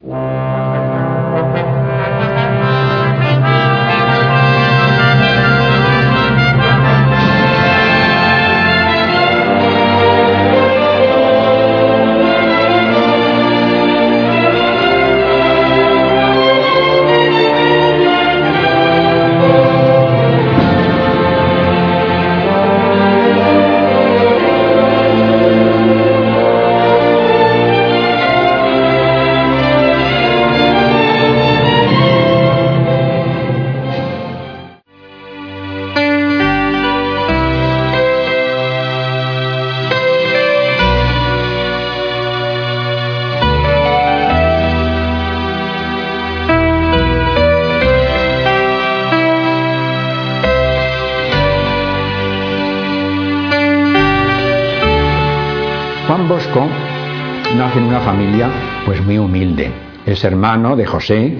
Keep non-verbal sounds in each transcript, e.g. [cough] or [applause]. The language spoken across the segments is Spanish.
Música nace en una familia pues muy humilde. Es hermano de José,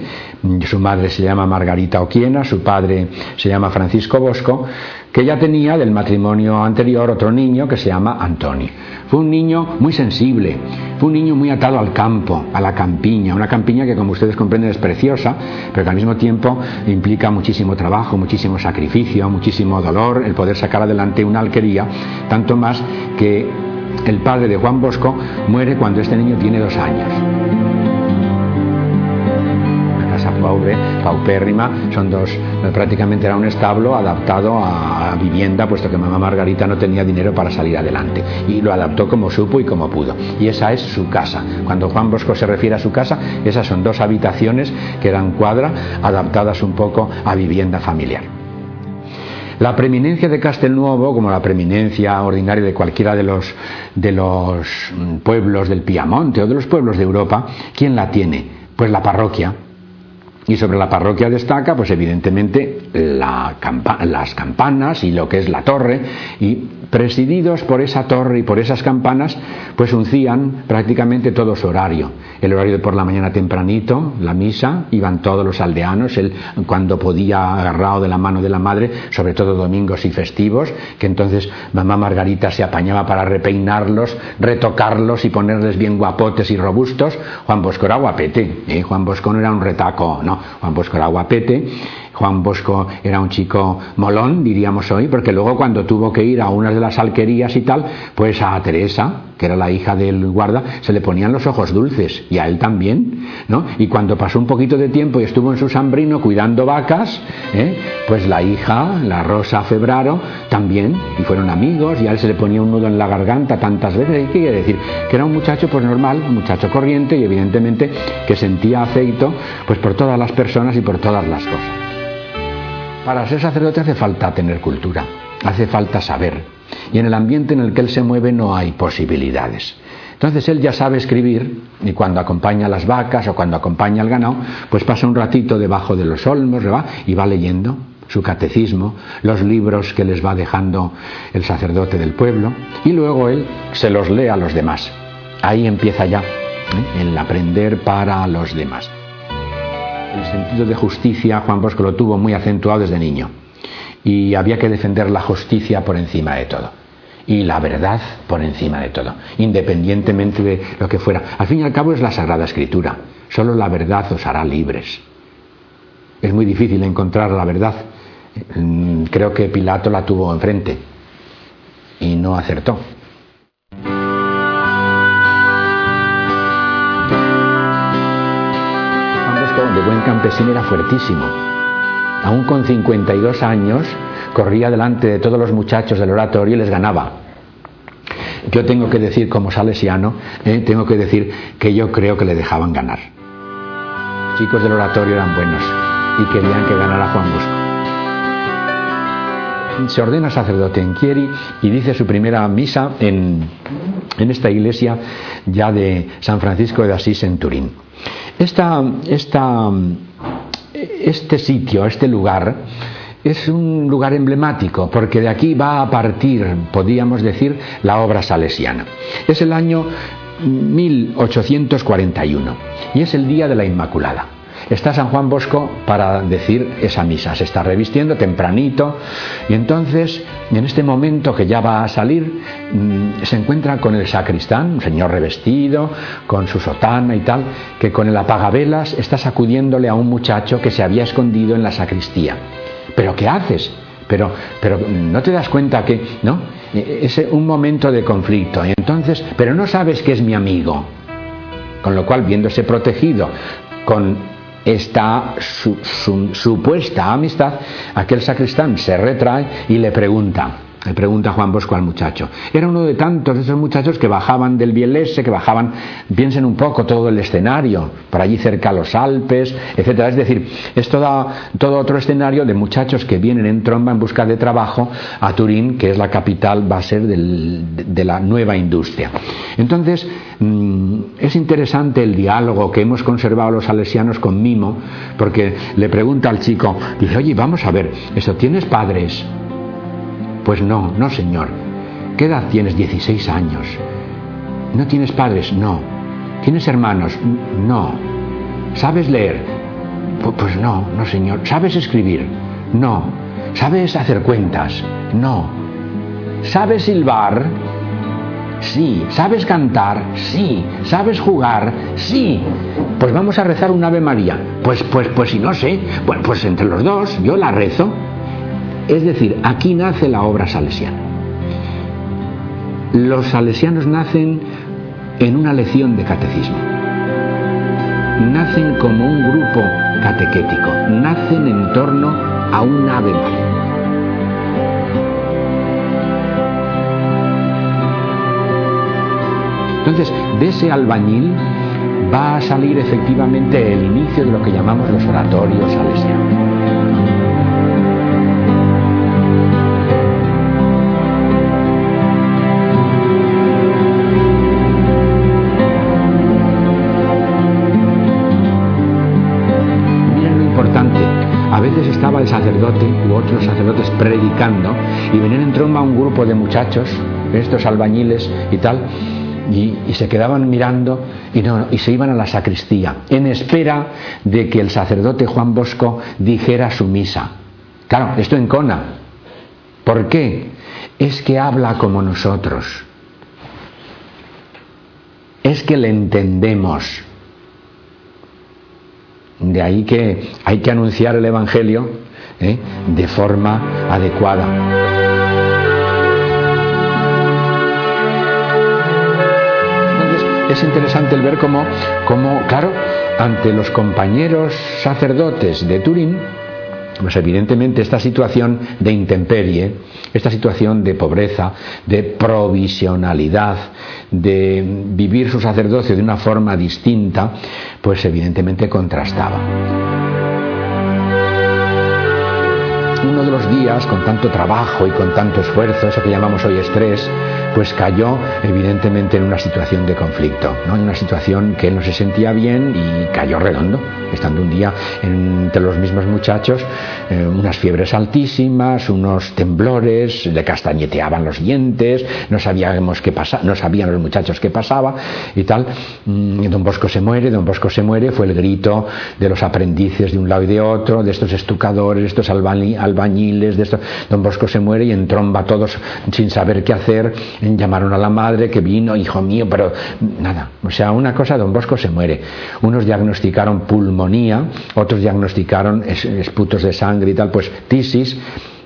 su madre se llama Margarita Oquiena, su padre se llama Francisco Bosco, que ya tenía del matrimonio anterior otro niño que se llama Antoni. Fue un niño muy sensible, fue un niño muy atado al campo, a la campiña, una campiña que como ustedes comprenden es preciosa, pero que al mismo tiempo implica muchísimo trabajo, muchísimo sacrificio, muchísimo dolor, el poder sacar adelante una alquería, tanto más que el padre de Juan Bosco muere cuando este niño tiene dos años. Una casa pobre, paupérrima, son dos, prácticamente era un establo adaptado a, vivienda, puesto que mamá Margarita no tenía dinero para salir adelante. Y lo adaptó como supo y como pudo. Y esa es su casa. Cuando Juan Bosco se refiere a su casa, esas son dos habitaciones que eran cuadra, adaptadas un poco a vivienda familiar. La preeminencia de Castelnuovo, como la preeminencia ordinaria de cualquiera de los, de los mm, pueblos del Piamonte o de los pueblos de Europa, ¿quién la tiene? Pues la parroquia. Y sobre la parroquia destaca, pues evidentemente, las campanas y lo que es la torre, y presididos por esa torre y por esas campanas, pues uncían prácticamente todo su horario. El horario de por la mañana tempranito, la misa, iban todos los aldeanos, él cuando podía agarrado de la mano de la madre, sobre todo domingos y festivos, que entonces mamá Margarita se apañaba para repeinarlos, retocarlos y ponerles bien guapotes y robustos. Juan Bosco era guapete, ¿eh? Juan Bosco no era un retaco, no, Juan Bosco era guapete Juan Bosco era un chico molón, diríamos hoy, porque luego cuando tuvo que ir a unas de las alquerías y tal, pues a Teresa, que era la hija del guarda, se le ponían los ojos dulces, y a él también, ¿no? Y cuando pasó un poquito de tiempo y estuvo en su sambrino cuidando vacas, ¿eh? pues la hija, la Rosa Febraro, también, y fueron amigos, y a él se le ponía un nudo en la garganta tantas veces, ¿y qué quiere decir? Que era un muchacho pues normal, un muchacho corriente, y evidentemente que sentía afecto pues por todas las personas y por todas las cosas. Para ser sacerdote hace falta tener cultura, hace falta saber. Y en el ambiente en el que él se mueve no hay posibilidades. Entonces él ya sabe escribir y cuando acompaña a las vacas o cuando acompaña al ganado, pues pasa un ratito debajo de los olmos y va leyendo su catecismo, los libros que les va dejando el sacerdote del pueblo y luego él se los lee a los demás. Ahí empieza ya ¿eh? el aprender para los demás. El sentido de justicia Juan Bosco lo tuvo muy acentuado desde niño y había que defender la justicia por encima de todo y la verdad por encima de todo, independientemente de lo que fuera. Al fin y al cabo es la Sagrada Escritura, solo la verdad os hará libres. Es muy difícil encontrar la verdad. Mm, creo que Pilato la tuvo enfrente y no acertó. Buen campesino era fuertísimo. Aún con 52 años corría delante de todos los muchachos del oratorio y les ganaba. Yo tengo que decir, como salesiano, eh, tengo que decir que yo creo que le dejaban ganar. Los chicos del oratorio eran buenos y querían que ganara Juan Bosco. Se ordena sacerdote en Chieri y dice su primera misa en, en esta iglesia ya de San Francisco de Asís en Turín. Este sitio, este lugar, es un lugar emblemático porque de aquí va a partir, podríamos decir, la obra salesiana. Es el año 1841 y es el día de la Inmaculada. Está San Juan Bosco para decir esa misa. Se está revistiendo tempranito y entonces, en este momento que ya va a salir, mm, se encuentra con el sacristán, un señor revestido, con su sotana y tal, que con el apagavelas está sacudiéndole a un muchacho que se había escondido en la sacristía. ¿Pero qué haces? Pero, pero no te das cuenta que, ¿no? Es un momento de conflicto. Y entonces, pero no sabes que es mi amigo. Con lo cual, viéndose protegido con esta supuesta amistad, aquel sacristán se retrae y le pregunta, le pregunta Juan Bosco al muchacho. Era uno de tantos de esos muchachos que bajaban del Bielese, que bajaban, piensen un poco, todo el escenario, por allí cerca los Alpes, etcétera. Es decir, es todo, otro escenario de muchachos que vienen en tromba en busca de trabajo a Turín, que es la capital, va a ser de la nueva industria. Entonces, mm, es interesante el diálogo que hemos conservado los salesianos con Mimo, porque le pregunta al chico, dice, oye, vamos a ver, ¿eso tienes padres? Pues no, no señor. ¿Qué edad tienes? 16 años. ¿No tienes padres? No. ¿Tienes hermanos? No. ¿Sabes leer? Pues no, no señor. ¿Sabes escribir? No. ¿Sabes hacer cuentas? No. ¿Sabes silbar? Sí. ¿Sabes cantar? Sí. ¿Sabes jugar? Sí. Pues vamos a rezar un Ave María. Pues, pues, pues si no sé, pues, pues entre los dos, yo la rezo. Es decir, aquí nace la obra salesiana. Los salesianos nacen en una lección de catecismo. Nacen como un grupo catequético, nacen en torno a un ave María. Entonces, de ese albañil va a salir efectivamente el inicio de lo que llamamos los oratorios salesianos. Predicando y venían en tromba un grupo de muchachos, estos albañiles y tal, y, se quedaban mirando y, no, y se iban a la sacristía en espera de que el sacerdote Juan Bosco dijera su misa. Claro, esto en Cona. ¿Por qué? Es que habla como nosotros. Es que le entendemos. De ahí que hay que anunciar el Evangelio ¿eh? de forma adecuada. Es interesante el ver cómo, cómo, claro, ante los compañeros sacerdotes de Turín, pues evidentemente esta situación de intemperie, esta situación de pobreza, de provisionalidad, de vivir su sacerdocio de una forma distinta, pues evidentemente contrastaba. Uno de los días, con tanto trabajo y con tanto esfuerzo, eso que llamamos hoy estrés, pues cayó evidentemente en una situación de conflicto, ¿no? en una situación que él no se sentía bien y cayó redondo, estando un día entre los mismos muchachos, eh, unas fiebres altísimas, unos temblores, le castañeteaban los dientes, no sabíamos qué pasaba, no sabían los muchachos qué pasaba y tal. Mm, don Bosco se muere, don Bosco se muere, fue el grito de los aprendices de un lado y de otro, de estos estucadores, de estos albañiles, de estos. Don Bosco se muere y entromba todos sin saber qué hacer llamaron a la madre que vino, hijo mío, pero nada. O sea, una cosa, don Bosco se muere. Unos diagnosticaron pulmonía, otros diagnosticaron esputos de sangre y tal, pues tisis.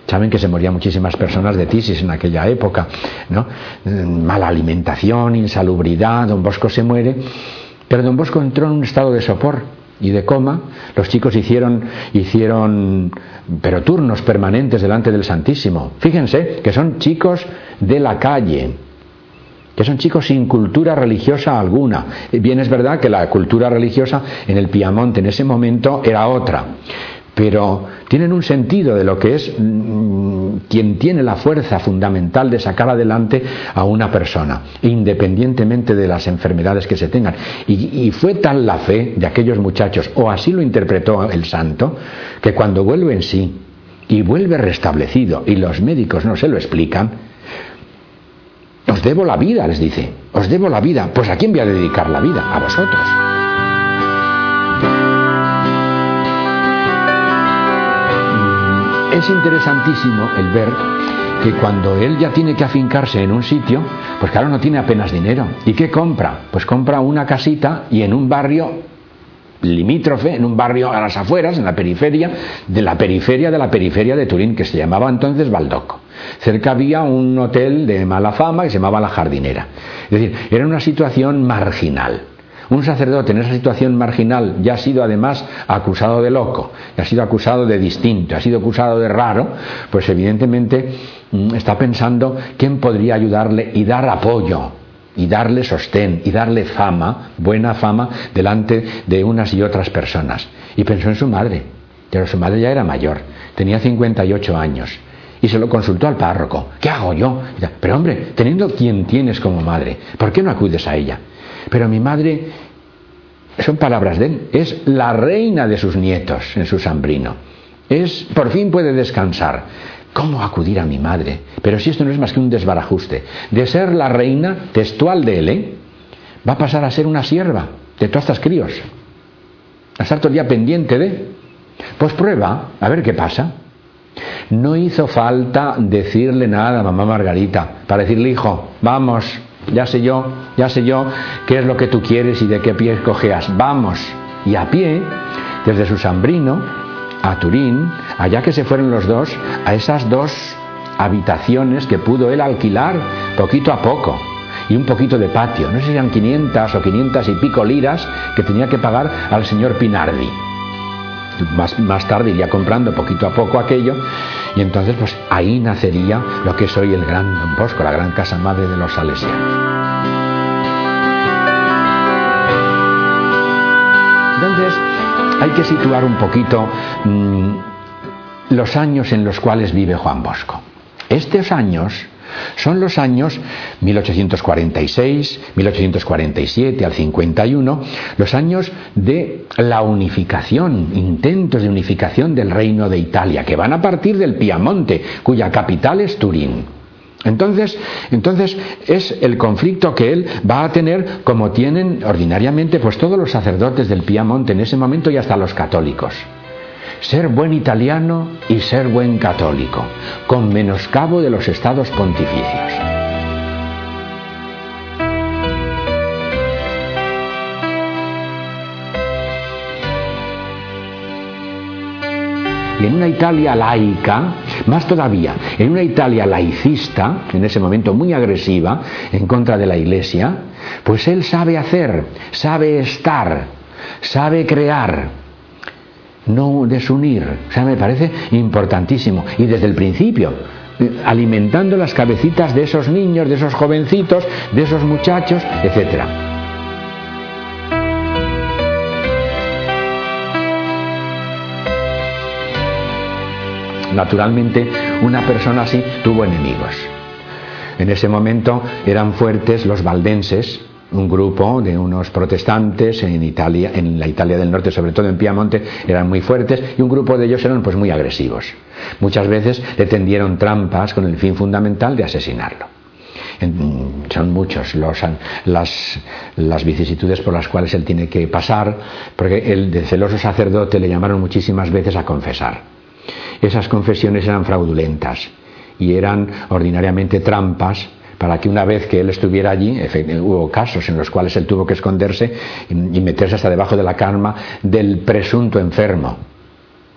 Saben que se morían muchísimas personas de tisis en aquella época, ¿no? Mala alimentación, insalubridad, don Bosco se muere. Pero don Bosco entró en un estado de sopor y de coma, los chicos hicieron, hicieron, pero turnos permanentes delante del Santísimo. Fíjense que son chicos de la calle, que son chicos sin cultura religiosa alguna. Bien es verdad que la cultura religiosa en el Piamonte en ese momento era otra, pero tienen un sentido de lo que es mm, quien tiene la fuerza fundamental de sacar adelante a una persona, independientemente de las enfermedades que se tengan. Y, y, fue tal la fe de aquellos muchachos, o así lo interpretó el santo, que cuando vuelve en sí y vuelve restablecido y los médicos no se lo explican, os debo la vida, les dice, os debo la vida. Pues ¿a quién voy a dedicar la vida? A vosotros. Es interesantísimo el ver que cuando él ya tiene que afincarse en un sitio, pues claro, no tiene apenas dinero. ¿Y qué compra? Pues compra una casita y en un barrio limítrofe, en un barrio a las afueras, en la periferia, de la periferia de la periferia de Turín, que se llamaba entonces Baldoco. Cerca había un hotel de mala fama que se llamaba La Jardinera. Es decir, era una situación marginal. Un sacerdote en esa situación marginal ya ha sido además acusado de loco, ya ha sido acusado de distinto, ha sido acusado de raro, pues evidentemente mm, está pensando quién podría ayudarle y dar apoyo y darle sostén y darle fama, buena fama, delante de unas y otras personas. Y pensó en su madre, pero su madre ya era mayor, tenía 58 años. Y se lo consultó al párroco. ¿Qué hago yo? Pero hombre, teniendo quien tienes como madre, ¿por qué no acudes a ella? Pero mi madre, son palabras de él, es la reina de sus nietos en su sambrino. Es, por fin puede descansar. ¿Cómo acudir a mi madre? Pero si esto no es más que un desbarajuste. De ser la reina textual de él, ¿eh? va a pasar a ser una sierva de todas estas críos. A estar todo el día pendiente de. Pues prueba, a ver qué pasa. No hizo falta decirle nada a mamá Margarita para decirle, hijo, vamos, ya sé yo, ya sé yo qué es lo que tú quieres y de qué pie cojeas, vamos. Y a pie, desde su sambrino, a Turín, allá que se fueron los dos, a esas dos habitaciones que pudo él alquilar poquito a poco y un poquito de patio. No sé si eran 500 o 500 y pico liras que tenía que pagar al señor Pinardi. Más, más, tarde iría comprando poquito a poco aquello y entonces pues ahí nacería lo que es hoy el gran Don Bosco, la gran casa madre de los salesianos. Entonces, hay que situar un poquito mm, los años en los cuales vive Juan Bosco. Estos años son los años 1846, 1847 al 51, los años de la unificación, intentos de unificación del reino de Italia, que van a partir del Piamonte, cuya capital es Turín. Entonces, entonces es el conflicto que él va a tener como tienen ordinariamente pues todos los sacerdotes del Piamonte en ese momento y hasta los católicos. Ser buen italiano y ser buen católico, con menoscabo de los estados pontificios. y en una Italia laica, más todavía, en una Italia laicista, en ese momento muy agresiva, en contra de la Iglesia, pues él sabe hacer, sabe estar, sabe crear, no desunir. O sea, me parece importantísimo. Y desde el principio, alimentando las cabecitas de esos niños, de esos jovencitos, de esos muchachos, etcétera. Naturalmente, una persona así tuvo enemigos. En ese momento eran fuertes los valdenses, un grupo de unos protestantes en Italia, en la Italia del Norte, sobre todo en Piamonte, eran muy fuertes y un grupo de ellos eran pues muy agresivos. Muchas veces le tendieron trampas con el fin fundamental de asesinarlo. son muchos las, las vicisitudes por las cuales él tiene que pasar, porque el de celoso sacerdote le llamaron muchísimas veces a confesar esas confesiones eran fraudulentas y eran ordinariamente trampas para que una vez que él estuviera allí, hubo casos en los cuales él tuvo que esconderse y meterse hasta debajo de la cama del presunto enfermo,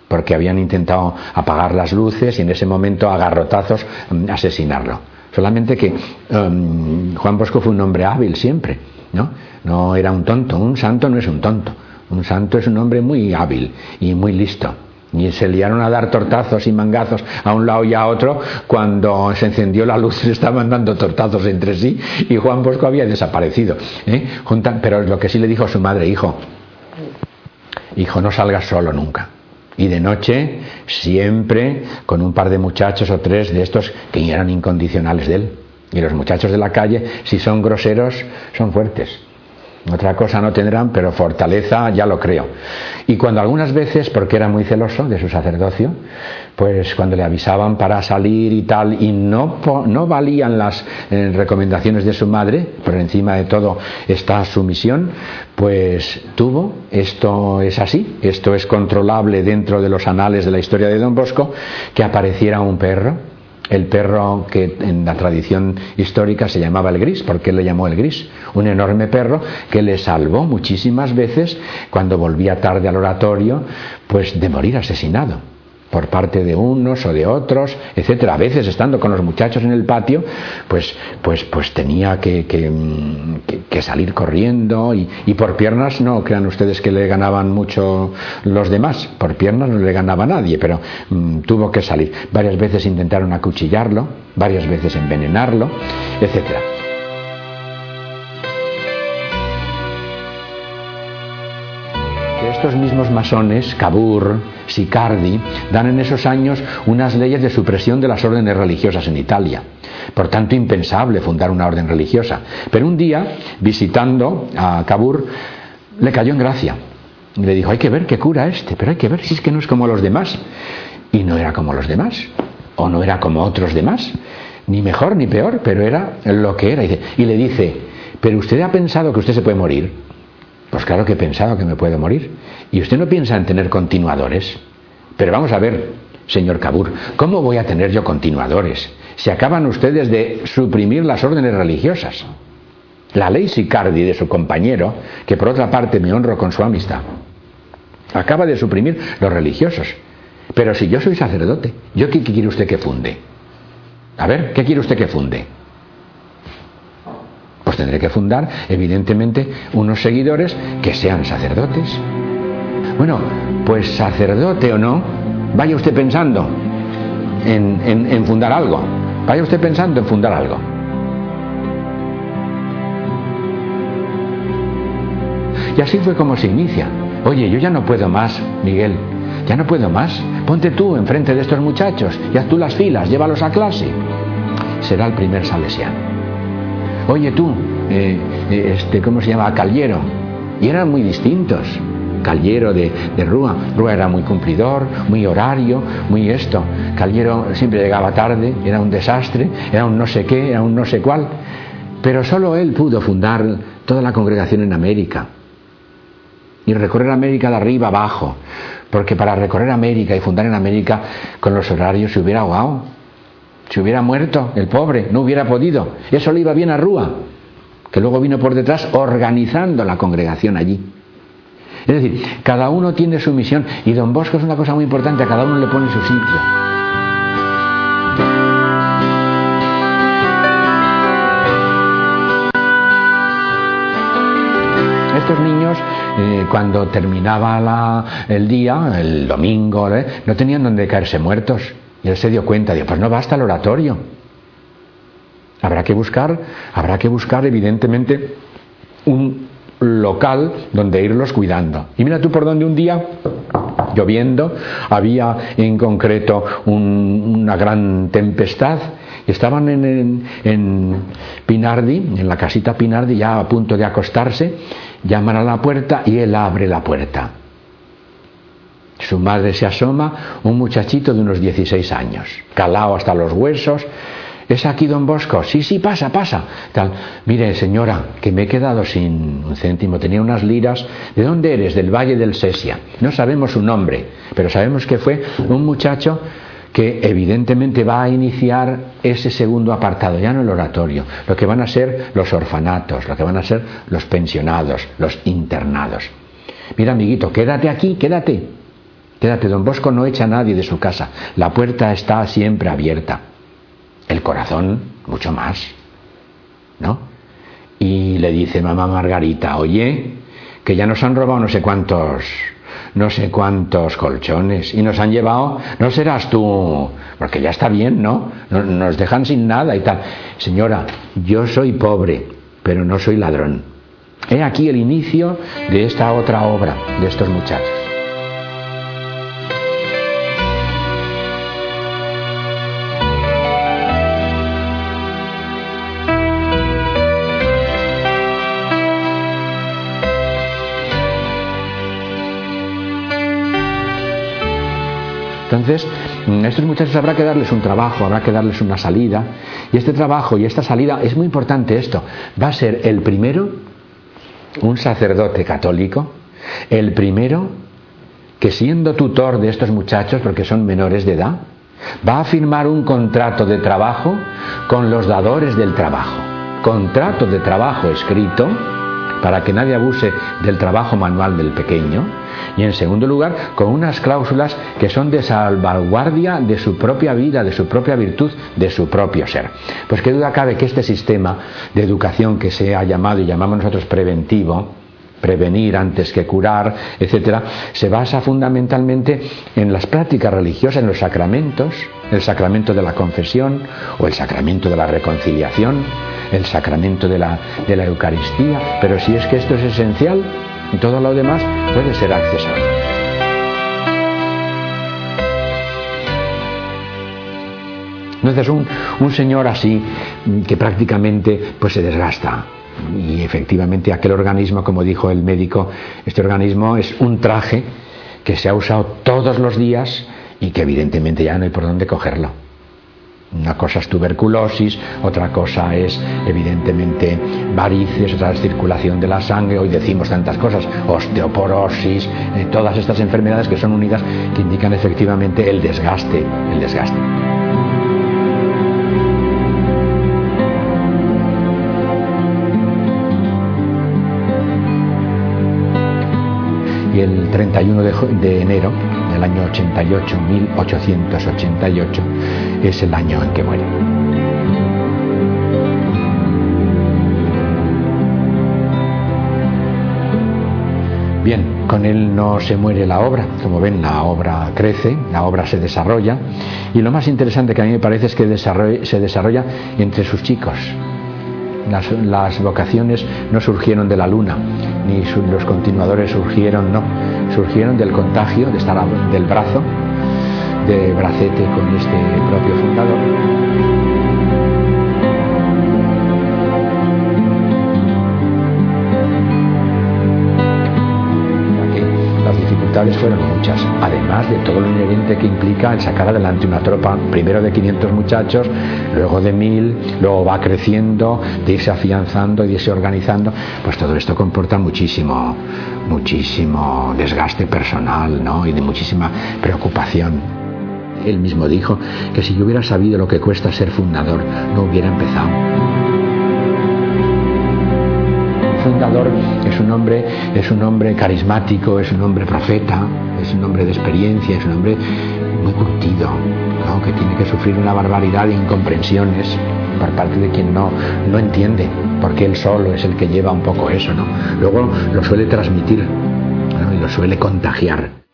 porque habían intentado apagar las luces y en ese momento a garrotazos mm, asesinarlo. Solamente que um, Juan Bosco fue un hombre hábil siempre, ¿no? No era un tonto, un santo no es un tonto, un santo es un hombre muy hábil y muy listo. Y se liaron a dar tortazos y mangazos a un lado y a otro cuando se encendió la luz, [laughs] se estaban dando tortazos entre sí y Juan Bosco había desaparecido. ¿eh? pero lo que sí le dijo a su madre, hijo, hijo, no salgas solo nunca. Y de noche, siempre con un par de muchachos o tres de estos que eran incondicionales de él. Y los muchachos de la calle, si son groseros, son fuertes. Otra cosa no tendrán, pero fortaleza ya lo creo. Y cuando algunas veces, porque era muy celoso de su sacerdocio, pues cuando le avisaban para salir y tal, y no, no valían las eh, recomendaciones de su madre, por encima de todo está su misión, pues tuvo, esto es así, esto es controlable dentro de los anales de la historia de Don Bosco, que apareciera un perro el perro que en la tradición histórica se llamaba el gris, porque él le llamó el gris, un enorme perro que le salvó muchísimas veces cuando volvía tarde al oratorio, pues de morir asesinado por parte de unos o de otros, etcétera. A veces estando con los muchachos en el patio, pues, pues, pues tenía que, que, salir corriendo y, y, por piernas no crean ustedes que le ganaban mucho los demás, por piernas no le ganaba nadie, pero mm, tuvo que salir. Varias veces intentaron acuchillarlo, varias veces envenenarlo, etcétera. Estos mismos masones, Cabur, Sicardi, dan en esos años unas leyes de supresión de las órdenes religiosas en Italia. Por tanto, impensable fundar una orden religiosa. Pero un día, visitando a Cabur, le cayó en gracia. Y le dijo, hay que ver qué cura este, pero hay que ver si es que no es como los demás. Y no era como los demás, o no era como otros demás, ni mejor ni peor, pero era lo que era. Y le dice, pero usted ha pensado que usted se puede morir. Pues claro que he pensado que me puedo morir. ¿Y usted no piensa en tener continuadores? Pero vamos a ver, señor Cabur, ¿cómo voy a tener yo continuadores? Si acaban ustedes de suprimir las órdenes religiosas. La ley Sicardi de su compañero, que por otra parte me honro con su amistad, acaba de suprimir los religiosos. Pero si yo soy sacerdote, ¿yo qué quiere usted que funde? A ver, ¿qué quiere usted que funde? Pues tendré que fundar, evidentemente, unos seguidores que sean sacerdotes. Bueno, pues sacerdote o no, vaya usted pensando en, fundar algo. Vaya usted pensando en fundar algo. Y así fue como se inicia. Oye, yo ya no puedo más, Miguel. Ya no puedo más. Ponte tú enfrente de estos muchachos y haz tú las filas, llévalos a clase. Será el primer salesiano oye tú, eh, eh, este, ¿cómo se llama? Caliero. Y eran muy distintos. Caliero de, de, Rúa. Rúa era muy cumplidor, muy horario, muy esto. Caliero siempre llegaba tarde, era un desastre, era un no sé qué, era un no sé cuál. Pero solo él pudo fundar toda la congregación en América. Y recorrer América de arriba abajo. Porque para recorrer América y fundar en América con los horarios se hubiera ahogado. Si hubiera muerto el pobre, no hubiera podido. Eso le iba bien a Rúa, que luego vino por detrás organizando la congregación allí. Es decir, cada uno tiene su misión y don Bosco es una cosa muy importante, a cada uno le pone su sitio. Estos niños, eh, cuando terminaba el día, el domingo, ¿eh? no tenían donde caerse muertos. Y él se dio cuenta, dijo, pues no basta el oratorio. Habrá que buscar, habrá que buscar evidentemente un local donde irlos cuidando. Y mira tú por donde un día, lloviendo, había en concreto una gran tempestad estaban en, Pinardi, en la casita Pinardi, ya a punto de acostarse, llaman a la puerta y él abre la puerta. Su madre se asoma, un muchachito de unos 16 años, calao hasta los huesos. ¿Es aquí don Bosco? Sí, sí, pasa, pasa. Tal. Mire, señora, que me he quedado sin un céntimo, tenía unas liras. ¿De dónde eres? Del Valle del Sesia. No sabemos su nombre, pero sabemos que fue un muchacho que evidentemente va a iniciar ese segundo apartado, ya no el oratorio, lo que van a ser los orfanatos, lo que van a ser los pensionados, los internados. Mira, amiguito, quédate aquí, quédate. Quédate, don Bosco no echa a nadie de su casa. La puerta está siempre abierta. El corazón, mucho más. ¿No? Y le dice mamá Margarita, oye, que ya nos han robado no sé cuántos, no sé cuántos colchones y nos han llevado, no serás tú, porque ya está bien, ¿no? Nos dejan sin nada y tal. Señora, yo soy pobre, pero no soy ladrón. He aquí el inicio de esta otra obra de estos muchachos. Entonces, mm, a estos muchachos habrá que darles un trabajo, habrá que darles una salida. Y este trabajo y esta salida, es muy importante esto, va a ser el primero, un sacerdote católico, el primero que siendo tutor de estos muchachos, porque son menores de edad, va a firmar un contrato de trabajo con los dadores del trabajo. Contrato de trabajo escrito para que nadie abuse del trabajo manual del pequeño y en segundo lugar con unas cláusulas que son de salvaguardia de su propia vida, de su propia virtud, de su propio ser. Pues qué duda cabe que este sistema de educación que se ha llamado y llamamos nosotros preventivo, prevenir antes que curar, etcétera, se basa fundamentalmente en las prácticas religiosas, en los sacramentos, el sacramento de la confesión o el sacramento de la reconciliación, el sacramento de la, de la Eucaristía, pero si es que esto es esencial, todo lo demás puede ser accesorio. Entonces un, un señor así que prácticamente pues se desgasta, y efectivamente aquel organismo, como dijo el médico, este organismo es un traje que se ha usado todos los días y que evidentemente ya no hay por dónde cogerlo. Una cosa es tuberculosis, otra cosa es evidentemente varices, otra es circulación de la sangre, hoy decimos tantas cosas, osteoporosis, eh, todas estas enfermedades que son unidas que indican efectivamente el desgaste, el desgaste. y el 31 de, enero del año 88, 1888, es el año en que muere. Bien, con él no se muere la obra, como ven, la obra crece, la obra se desarrolla, y lo más interesante que a mí me parece es que se desarrolla entre sus chicos, las, vocaciones no surgieron de la luna, ni los continuadores surgieron, no, surgieron del contagio, de estar del brazo, de bracete con este propio fundador. fueron muchas, además de todo lo inherente que implica el sacar adelante una tropa, primero de 500 muchachos, luego de 1000, luego va creciendo, de irse afianzando de irse organizando, pues todo esto comporta muchísimo, muchísimo desgaste personal ¿no? y de muchísima preocupación. Él mismo dijo que si yo hubiera sabido lo que cuesta ser fundador, no hubiera empezado fundador es un hombre, es un hombre carismático, es un hombre profeta, es un hombre de experiencia, es un hombre muy curtido, que tiene que sufrir una barbaridad de incomprensiones por parte de quien no, no entiende, porque él solo es el que lleva un poco eso, ¿no? Luego lo suele transmitir y lo suele contagiar.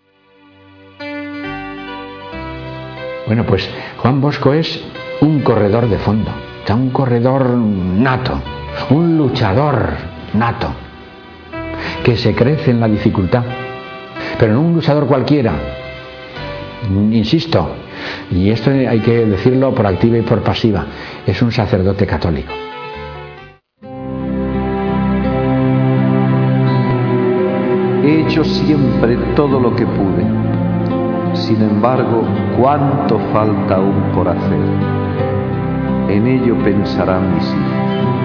Bueno, pues Juan Bosco es un corredor de fondo, un corredor nato, un luchador nato, que se crece en la dificultad, pero no un luchador cualquiera. Insisto, y esto hay que decirlo por activa y por pasiva, es un sacerdote católico. He hecho siempre todo lo que pude. Sin embargo, ¿cuánto falta aún por hacer? En ello pensarán mis hijos.